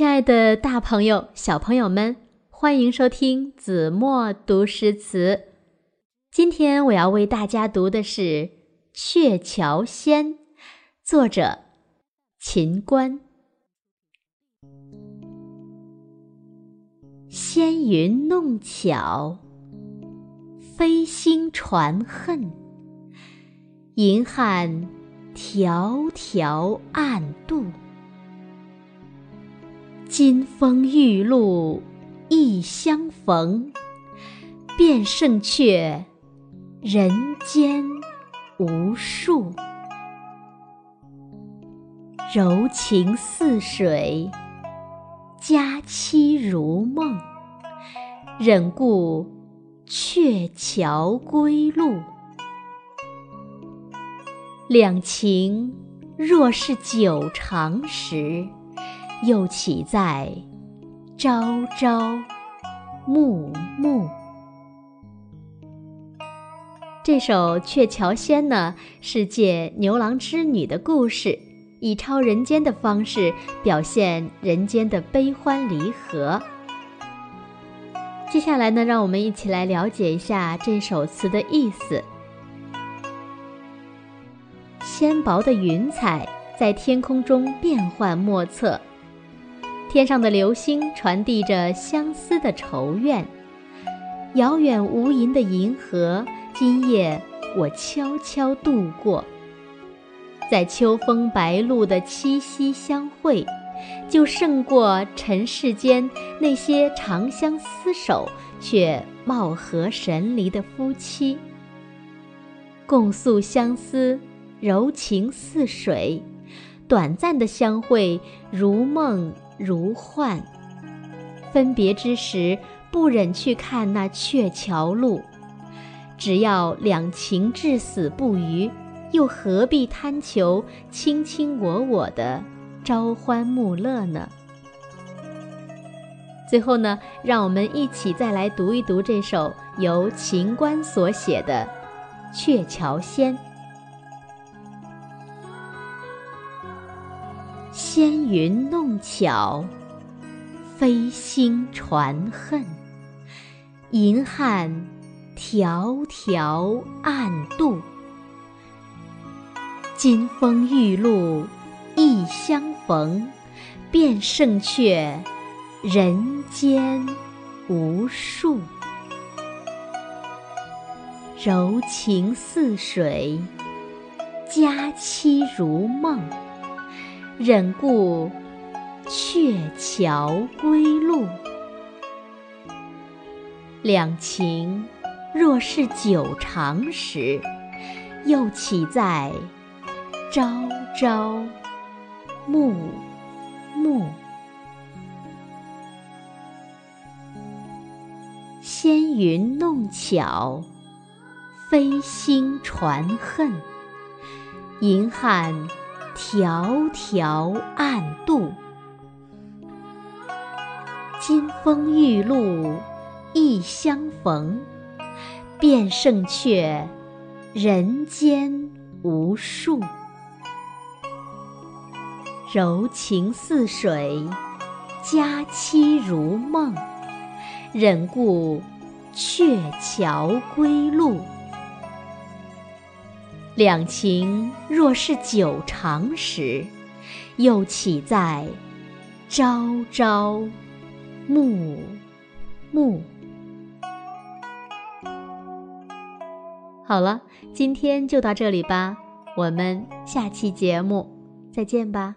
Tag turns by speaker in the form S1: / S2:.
S1: 亲爱的，大朋友、小朋友们，欢迎收听子墨读诗词。今天我要为大家读的是《鹊桥仙》，作者秦观。纤云弄巧，飞星传恨，银汉迢迢暗度。金风玉露一相逢，便胜却人间无数。柔情似水，佳期如梦，忍顾鹊桥归路。两情若是久长时。又岂在朝朝暮暮？这首《鹊桥仙》呢，是借牛郎织女的故事，以超人间的方式表现人间的悲欢离合。接下来呢，让我们一起来了解一下这首词的意思。纤薄的云彩在天空中变幻莫测。天上的流星传递着相思的愁怨，遥远无垠的银河，今夜我悄悄度过。在秋风白露的七夕相会，就胜过尘世间那些长相厮守却貌合神离的夫妻。共诉相思，柔情似水，短暂的相会如梦。如幻，分别之时，不忍去看那鹊桥路。只要两情至死不渝，又何必贪求卿卿我我的朝欢暮乐呢？最后呢，让我们一起再来读一读这首由秦观所写的《鹊桥仙》。纤云弄巧，飞星传恨，银汉迢迢暗度。金风玉露一相逢，便胜却人间无数。柔情似水，佳期如梦。忍顾鹊桥归路，两情若是久长时，又岂在朝朝暮暮？纤云弄巧，飞星传恨，银汉。迢迢暗度，金风玉露一相逢，便胜却人间无数。柔情似水，佳期如梦，忍顾鹊桥归路。两情若是久长时，又岂在朝朝暮暮？好了，今天就到这里吧，我们下期节目再见吧。